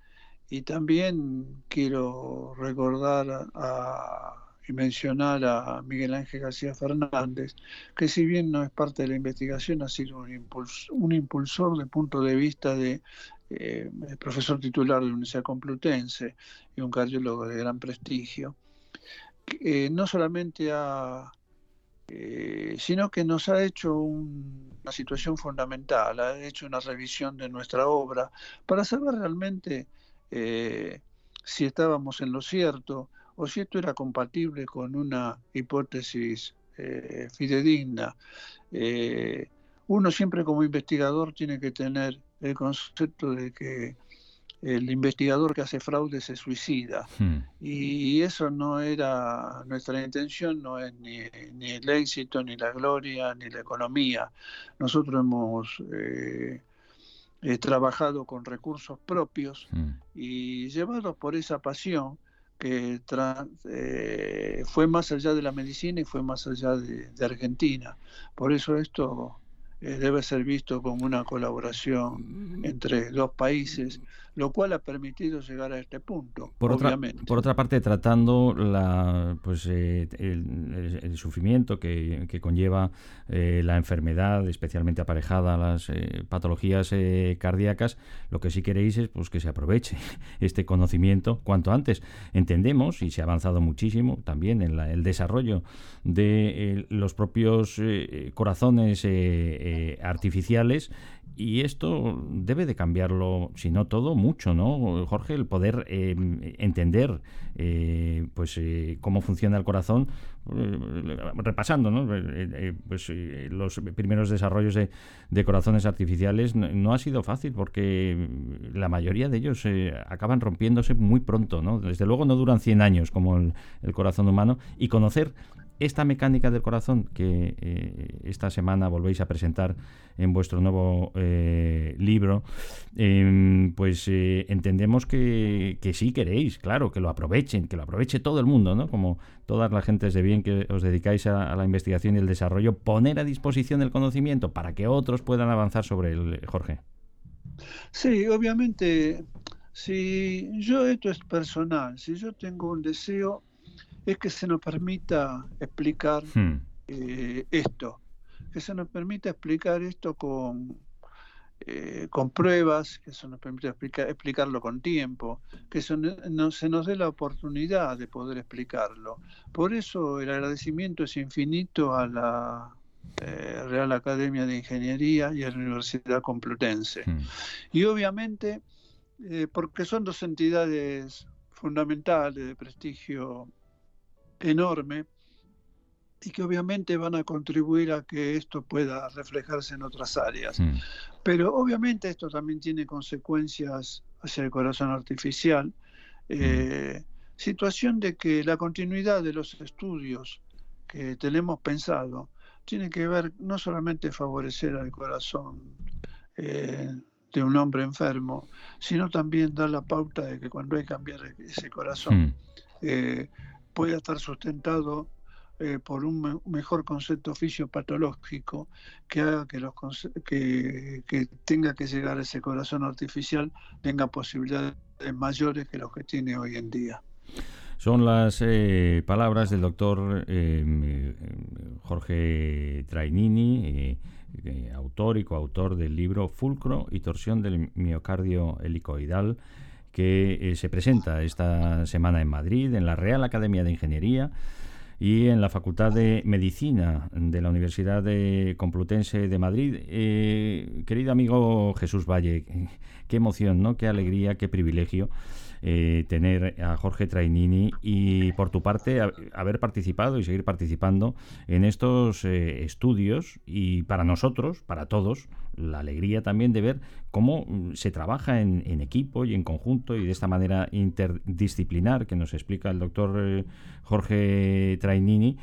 y también quiero recordar y mencionar a Miguel Ángel García Fernández, que si bien no es parte de la investigación, ha sido un, un impulsor de punto de vista de eh, profesor titular de la Universidad Complutense y un cardiólogo de gran prestigio, eh, no solamente ha, eh, sino que nos ha hecho una situación fundamental, ha hecho una revisión de nuestra obra para saber realmente si estábamos en lo cierto o si esto era compatible con una hipótesis eh, fidedigna. uno siempre como investigador tiene que tener el concepto de que el investigador que hace fraude se suicida. Hmm. Y eso no era nuestra intención, no es ni, el éxito, ni la gloria, ni la economía. Nosotros hemos eh, eh, trabajado con recursos propios hmm. y llevados por esa pasión que eh, fue más allá de la medicina y fue más allá de Argentina. Por eso esto debe ser visto como una colaboración entre dos países lo cual ha permitido llegar a este punto. Por, obviamente. Otra, por otra parte, tratando la, pues, eh, el, sufrimiento que, conlleva eh, la enfermedad, especialmente aparejada a las eh, patologías cardíacas, lo que sí queréis es pues, que se aproveche este conocimiento cuanto antes. Entendemos, y se ha avanzado muchísimo también en el desarrollo de los propios corazones artificiales, y esto debe de cambiarlo, si no todo, mucho, ¿no, Jorge? El poder eh, entender eh, pues eh, cómo funciona el corazón, repasando, ¿no? pues los primeros desarrollos de, corazones artificiales no, ha sido fácil porque la mayoría de ellos acaban rompiéndose muy pronto, ¿no? Desde luego no duran 100 años como el corazón humano y conocer esta mecánica del corazón que eh, esta semana volvéis a presentar en vuestro nuevo eh, libro, em, pues eh, entendemos que, que, sí queréis, claro, que lo aprovechen, que lo aproveche todo el mundo, ¿no? Como todas las gentes de bien que os dedicáis a, la investigación y el desarrollo, poner a disposición el conocimiento para que otros puedan avanzar sobre él, Jorge. Sí, obviamente, si yo esto es personal, si yo tengo un deseo es que se nos permita explicar hmm. eh, esto, que se nos permita explicar esto con, eh, con pruebas, que se nos permita explicar, explicarlo con tiempo, que se, no, se nos dé la oportunidad de poder explicarlo. Por eso el agradecimiento es infinito a la eh, Real Academia de Ingeniería y a la Universidad Complutense. Hmm. Y obviamente, porque son dos entidades fundamentales de prestigio enorme y que obviamente van a contribuir a que esto pueda reflejarse en otras áreas. Mm. Pero obviamente esto también tiene consecuencias hacia el corazón artificial. Eh, mm. situación de que la continuidad de los estudios que tenemos pensado tiene que ver no solamente favorecer al corazón eh, de un hombre enfermo, sino también dar la pauta de que cuando hay que cambiar ese corazón, mm. eh, pueda estar sustentado eh, por un mejor concepto fisiopatológico que haga que, los que, que tenga que llegar ese corazón artificial tenga posibilidades mayores que los que tiene hoy en día. Son las eh, palabras del doctor eh, Jorge Trainini, autor y coautor del libro Fulcro y torsión del miocardio helicoidal que eh, se presenta esta semana en Madrid, en la Real Academia de Ingeniería y en la Facultad de Medicina de la Universidad de Complutense de Madrid. Eh, querido amigo Jesús Valle, qué emoción, ¿no? Qué alegría, qué privilegio eh, tener a Jorge Trainini y por tu parte haber participado y seguir participando en estos estudios y para nosotros, para todos, la alegría también de ver cómo mm, se trabaja en, equipo y en conjunto y de esta manera interdisciplinar que nos explica el doctor eh, Jorge Trainini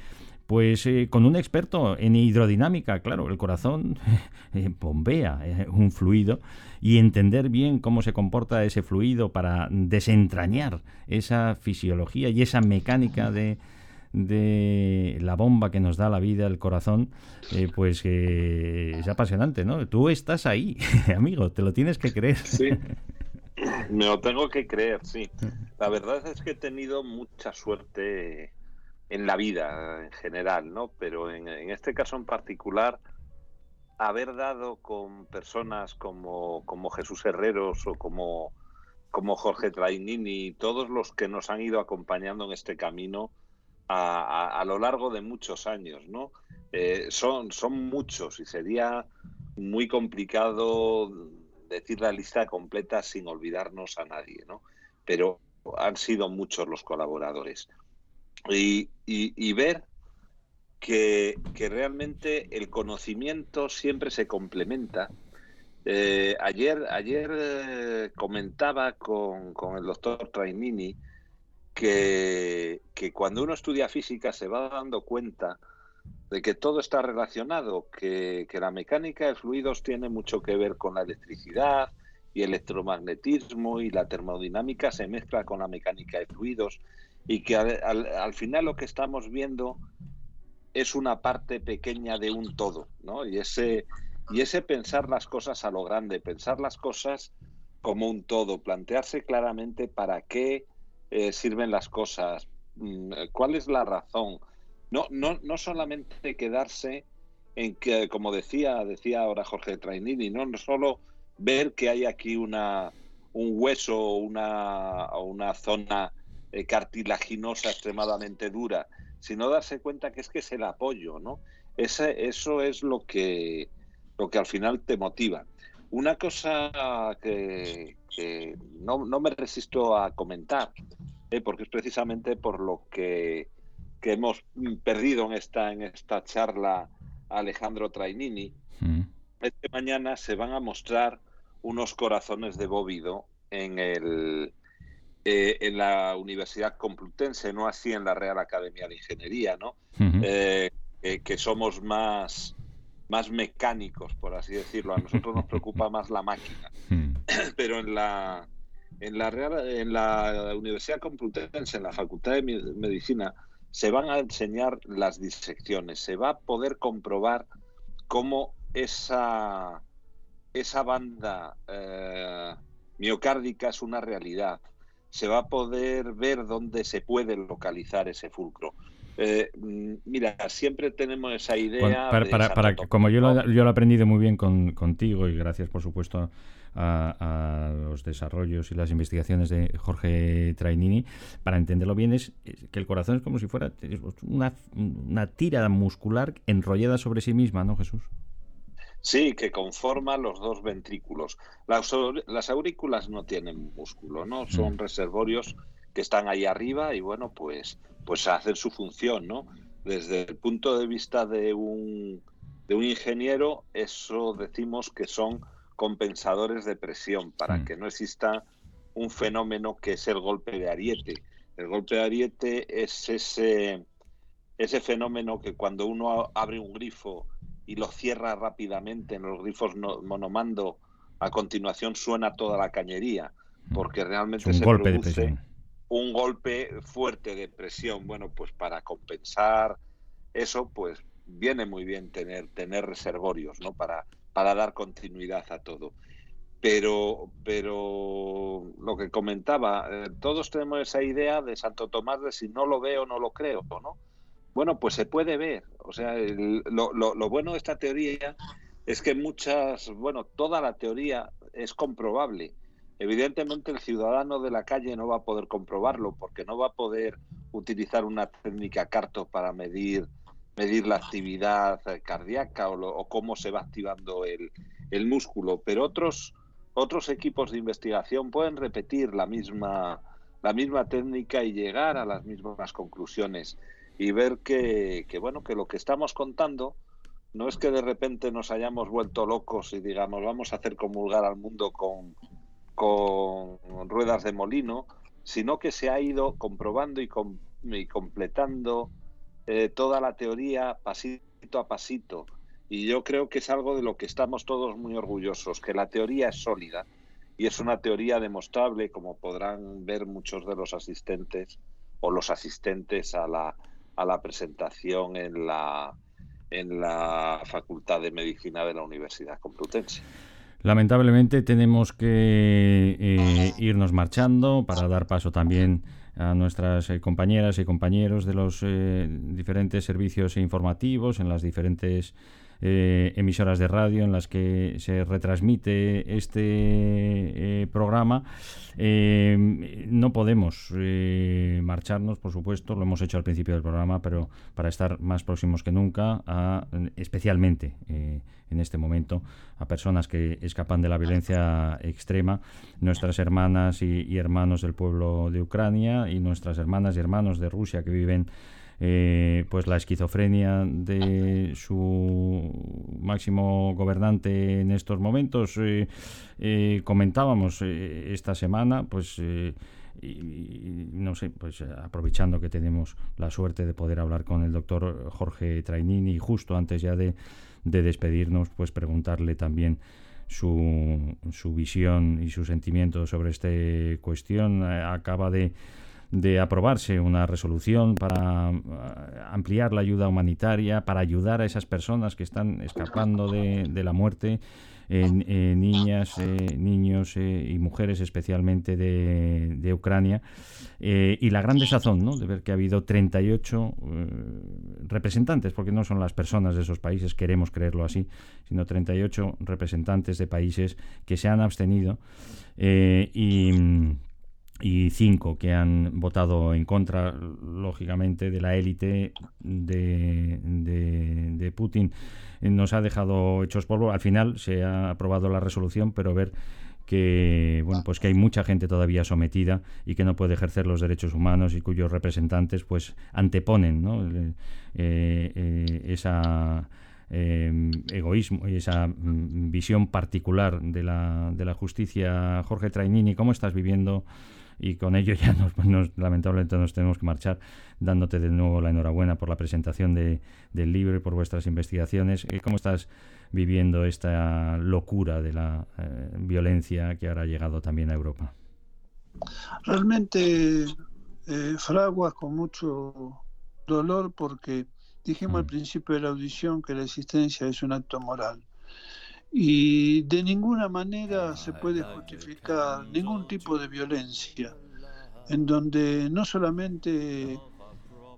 pues eh, con un experto en hidrodinámica, claro, el corazón eh, bombea un fluido y entender bien cómo se comporta ese fluido para desentrañar esa fisiología y esa mecánica de, la bomba que nos da la vida, el corazón, pues es apasionante, ¿no? Tú estás ahí, amigo, te lo tienes que creer. Sí. Me lo tengo que creer, sí. La verdad es que he tenido mucha suerte en la vida en general, ¿no? Pero en, este caso en particular, haber dado con personas como, como Jesús Herreros o como, como Jorge Trainini, todos los que nos han ido acompañando en este camino, a, lo largo de muchos años, ¿no? Eh, son, son muchos y sería muy complicado decir la lista completa sin olvidarnos a nadie, ¿no? Pero han sido muchos los colaboradores. Y, y, ver que, que, realmente el conocimiento siempre se complementa. Eh, ayer ayer eh, comentaba con, con, el doctor Trainini que, cuando uno estudia física se va dando cuenta de que todo está relacionado, que, la mecánica de fluidos tiene mucho que ver con la electricidad y electromagnetismo y la termodinámica se mezcla con la mecánica de fluidos y que al, final lo que estamos viendo es una parte pequeña de un todo, ¿no? Y ese, y ese pensar las cosas a lo grande, pensar las cosas como un todo, plantearse claramente para qué eh, sirven las cosas, mm, cuál es la razón, no, no, no solamente quedarse en que, como decía, decía ahora Jorge Trainini, no, no solo ver que hay aquí una, un hueso o una, una zona eh, cartilaginosa extremadamente dura, sino darse cuenta que es que es el apoyo, ¿no? Ese, eso es lo que, lo que al final te motiva. Una cosa que, no, no, me resisto a comentar, eh, porque es precisamente por lo que que hemos perdido en esta, en esta charla Alejandro Trainini, mm. es que mañana se van a mostrar unos corazones de bóvido en, el, eh, en la Universidad Complutense, no así en la Real Academia de Ingeniería, ¿no? Eh, que somos más, más mecánicos, por así decirlo. A nosotros nos preocupa más la máquina. Mm. Pero en la, en la, Real, en la Universidad Complutense, en la Facultad de Medicina, se van a enseñar las disecciones, se va a poder comprobar cómo esa, esa banda eh, miocárdica es una realidad. Se va a poder ver dónde se puede localizar ese fulcro. Eh, mm, mira, siempre tenemos esa idea. para, como yo lo, yo lo, he aprendido muy bien con, contigo y gracias, por supuesto, a, los desarrollos y las investigaciones de Jorge Trainini, para entenderlo bien, es que el corazón es como si fuera una, una tira muscular enrollada sobre sí misma, ¿no, Jesús? Sí, que conforma los dos ventrículos. Las, las aurículas no tienen músculo, ¿no? Son mm. reservorios que están ahí arriba y bueno, pues, pues hacen su función, ¿no? Desde el punto de vista de un, de un ingeniero, eso decimos que son compensadores de presión para mm. que no exista un fenómeno que es el golpe de ariete. El golpe de ariete es ese, ese fenómeno que cuando uno abre un grifo y lo cierra rápidamente en los grifos monomando, a continuación suena toda la cañería, mm. porque realmente se produce un golpe fuerte de presión. Bueno, pues para compensar eso, pues viene muy bien tener, tener reservorios, ¿no? Para, para dar continuidad a todo. Pero, pero lo que comentaba, eh, todos tenemos esa idea de Santo Tomás de si no lo veo, no lo creo, ¿no? Bueno, pues se puede ver. O sea, lo, lo, bueno de esta teoría es que muchas, bueno, toda la teoría es comprobable. Evidentemente el ciudadano de la calle no va a poder comprobarlo porque no va a poder utilizar una técnica carto para medir medir la actividad cardíaca o, cómo se va activando el, el, músculo, pero otros, otros equipos de investigación pueden repetir la misma, la misma técnica y llegar a las mismas conclusiones y ver que, que, bueno, que lo que estamos contando no es que de repente nos hayamos vuelto locos y digamos vamos a hacer comulgar al mundo con, con ruedas de molino, sino que se ha ido comprobando y, y completando eh, toda la teoría pasito a pasito. Y yo creo que es algo de lo que estamos todos muy orgullosos, que la teoría es sólida y es una teoría demostrable, como podrán ver muchos de los asistentes o los asistentes a la, presentación en la Facultad de Medicina de la Universidad Complutense. Lamentablemente tenemos que eh, irnos marchando para dar paso también a nuestras eh, compañeras y compañeros de los eh, diferentes servicios informativos en las diferentes eh, emisoras de radio en las que se retransmite este eh, programa. Eh, no podemos marcharnos, por supuesto, lo hemos hecho al principio del programa, pero para estar más próximos que nunca, a, especialmente en este momento, a personas que escapan de la violencia extrema, nuestras hermanas y hermanos del pueblo de Ucrania y nuestras hermanas y hermanos de Rusia que viven eh, pues la esquizofrenia de su máximo gobernante en estos momentos. Eh, eh, comentábamos esta semana, pues no sé, pues aprovechando que tenemos la suerte de poder hablar con el doctor Jorge Trainini, justo antes ya de, de despedirnos, pues preguntarle también su, su visión y su sentimiento sobre esta cuestión. Acaba de de aprobarse una resolución para eh, ampliar la ayuda humanitaria, para ayudar a esas personas que están escapando de, la muerte, niñas, eh, niños eh, y mujeres especialmente de, Ucrania. y la gran desazón ¿no? de ver que ha habido 38 representantes, porque no son las personas de esos países, queremos creerlo así, sino 38 representantes de países que se han abstenido y y cinco que han votado en contra, lógicamente, de la élite de, de, Putin. Nos ha dejado hechos polvo. Al final se ha aprobado la resolución, pero ver que bueno pues que hay mucha gente todavía sometida y que no puede ejercer los derechos humanos y cuyos representantes pues anteponen ¿no? eh, eh, esa eh, egoísmo y esa mm, visión particular de la, de la justicia Jorge Trainini cómo estás viviendo y con ello ya nos, lamentablemente nos tenemos que marchar dándote de nuevo la enhorabuena por la presentación de, del libro y por vuestras investigaciones. Eh, ¿Cómo estás viviendo esta locura de la eh, violencia que ahora ha llegado también a Europa? Realmente eh, fraguas con mucho dolor porque dijimos al mm. principio de la audición que la existencia es un acto moral y de ninguna manera se puede justificar ningún tipo de violencia en donde no solamente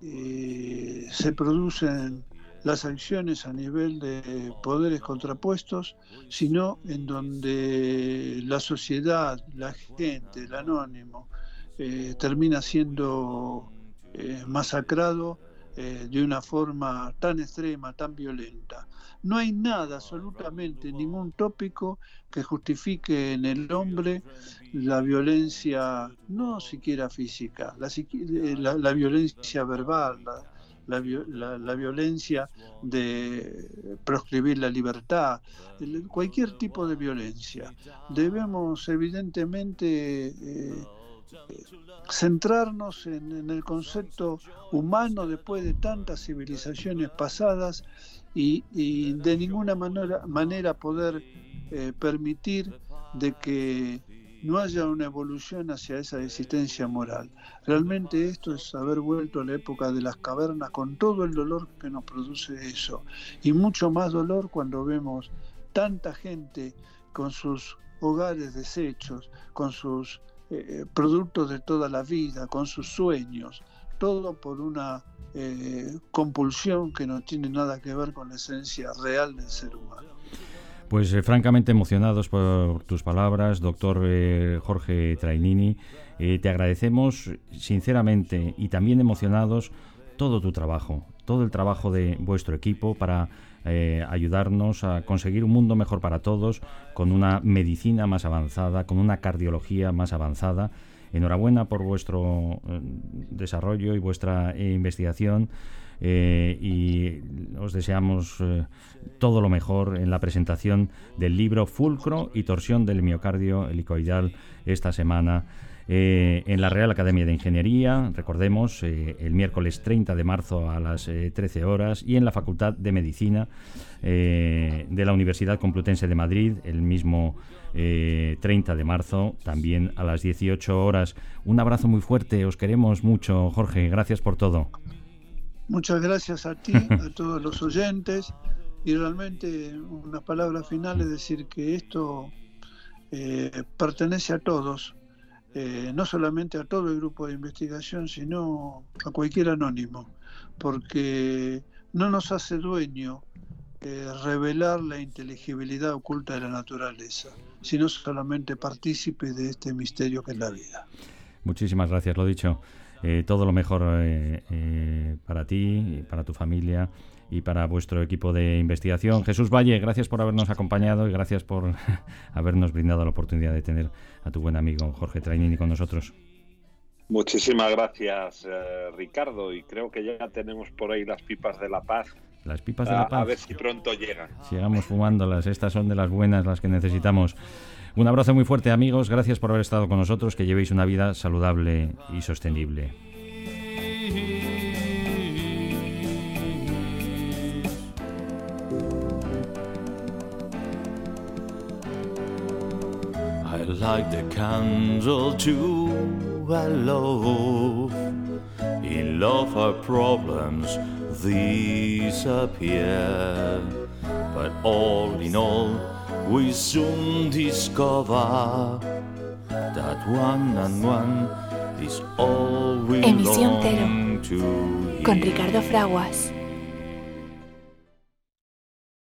eh, se producen las acciones a nivel de poderes contrapuestos, sino en donde la sociedad, la gente, el anónimo, eh, termina siendo eh, masacrado de una forma tan extrema, tan violenta. No hay nada, absolutamente ningún tópico que justifique en el hombre la violencia, no siquiera física, la, eh, violencia verbal, la, violencia de proscribir la libertad, cualquier tipo de violencia. Debemos evidentemente eh, centrarnos en, el concepto humano después de tantas civilizaciones pasadas y, de ninguna manera, manera poder eh, permitir de que no haya una evolución hacia esa existencia moral. Realmente esto es haber vuelto a la época de las cavernas con todo el dolor que nos produce eso. Y mucho más dolor cuando vemos tanta gente con sus hogares deshechos, con sus eh, productos de toda la vida, con sus sueños, todo por una eh, compulsión que no tiene nada que ver con la esencia real del ser humano. Pues eh, francamente emocionados por tus palabras, doctor eh, Jorge Trainini. te agradecemos sinceramente y también emocionados todo tu trabajo, todo el trabajo de vuestro equipo para ayudarnos a conseguir un mundo mejor para todos, con una medicina más avanzada, con una cardiología más avanzada Enhorabuena por vuestro eh, desarrollo y vuestra eh, investigación. Eh, y os deseamos todo lo mejor en la presentación del libro Fulcro y torsión del miocardio helicoidal esta semana en la Real Academia de Ingeniería, recordemos, el miércoles 30 de marzo a las 13 horas, y en la Facultad de Medicina de la Universidad Complutense de Madrid, el mismo 30 eh, de marzo, también a las 18 horas. Un abrazo muy fuerte, os queremos mucho, Jorge, gracias por todo. Muchas gracias a ti, a todos los oyentes, y realmente unas palabras finales, decir que esto eh, pertenece a todos, eh, no solamente a todo el grupo de investigación, sino a cualquier anónimo, porque no nos hace dueño eh, revelar la inteligibilidad oculta de la naturaleza, sino solamente partícipe de este misterio que es la vida. Muchísimas gracias, lo dicho. Eh, todo lo mejor para ti, para tu familia y para vuestro equipo de investigación. Jesús Valle, gracias por habernos acompañado y gracias por habernos brindado la oportunidad de tener a tu buen amigo Jorge Trainini con nosotros. Muchísimas gracias, Ricardo, y creo que ya tenemos por ahí las pipas de la paz las pipas de la paz. A ver si pronto llegan. Sigamos fumándolas. Estas son de las buenas, las que necesitamos. Un abrazo muy fuerte, amigos. Gracias por haber estado con nosotros. Que llevéis una vida saludable y sostenible. Like the candle In love, our problems disappear. But all in all, we soon discover that one and one is all we Emisión Cero, con Ricardo Fraguas.